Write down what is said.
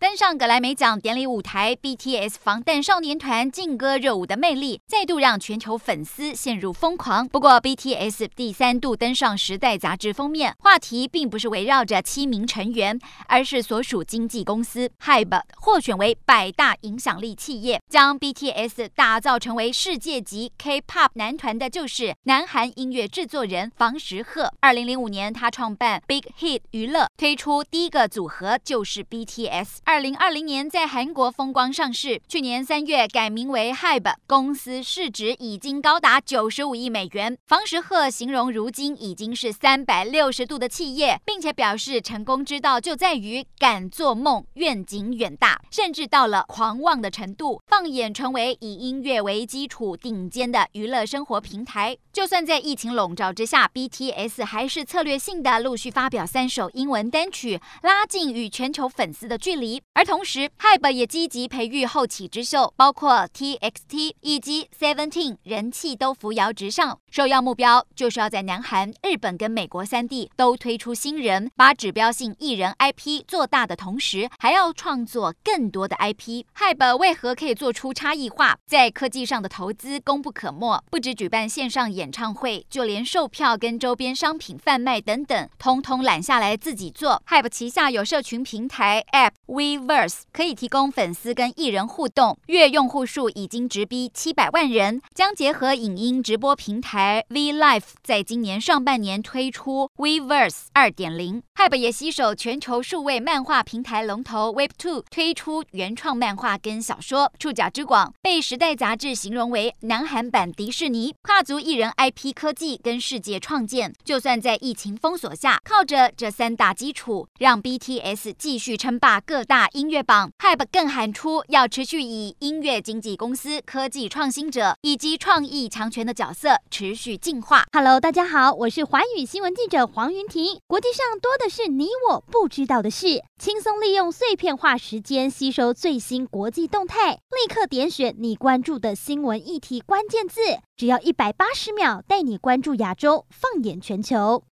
登上格莱美奖典礼舞台，BTS 防弹少年团劲歌热舞的魅力再度让全球粉丝陷入疯狂。不过，BTS 第三度登上《时代》杂志封面，话题并不是围绕着七名成员，而是所属经纪公司 HYBE 获选为百大影响力企业，将 BTS 打造成为世界级 K-pop 男团的，就是南韩音乐制作人房时赫。二零零五年，他创办 Big Hit 娱乐，推出第一个组合就是 BTS。二零二零年在韩国风光上市，去年三月改名为 HYBE，公司市值已经高达九十五亿美元。房石赫形容如今已经是三百六十度的企业，并且表示成功之道就在于敢做梦，愿景远大，甚至到了狂妄的程度。放眼成为以音乐为基础顶尖的娱乐生活平台，就算在疫情笼罩之下，BTS 还是策略性的陆续发表三首英文单曲，拉近与全球粉丝的距离。而同时，HYBE 也积极培育后起之秀，包括 TXT 以及 Seventeen，人气都扶摇直上。首要目标就是要在南韩、日本跟美国三地都推出新人，把指标性艺人 IP 做大的同时，还要创作更多的 IP。HYBE 为何可以做出差异化？在科技上的投资功不可没，不止举办线上演唱会，就连售票跟周边商品贩卖等等，通通揽下来自己做。HYBE 旗下有社群平台 App。Weverse 可以提供粉丝跟艺人互动，月用户数已经直逼七百万人。将结合影音直播平台 V Live，在今年上半年推出 V Verse 二点零。Hype 也携手全球数位漫画平台龙头 Webtoon，推出原创漫画跟小说，触角之广被《时代》杂志形容为南韩版迪士尼。跨足艺人 IP 科技跟世界创建，就算在疫情封锁下，靠着这三大基础，让 BTS 继续称霸各。大音乐榜，Hype 更喊出要持续以音乐经纪公司、科技创新者以及创意强权的角色持续进化。Hello，大家好，我是寰宇新闻记者黄云婷。国际上多的是你我不知道的事，轻松利用碎片化时间吸收最新国际动态，立刻点选你关注的新闻议题关键字，只要一百八十秒带你关注亚洲，放眼全球。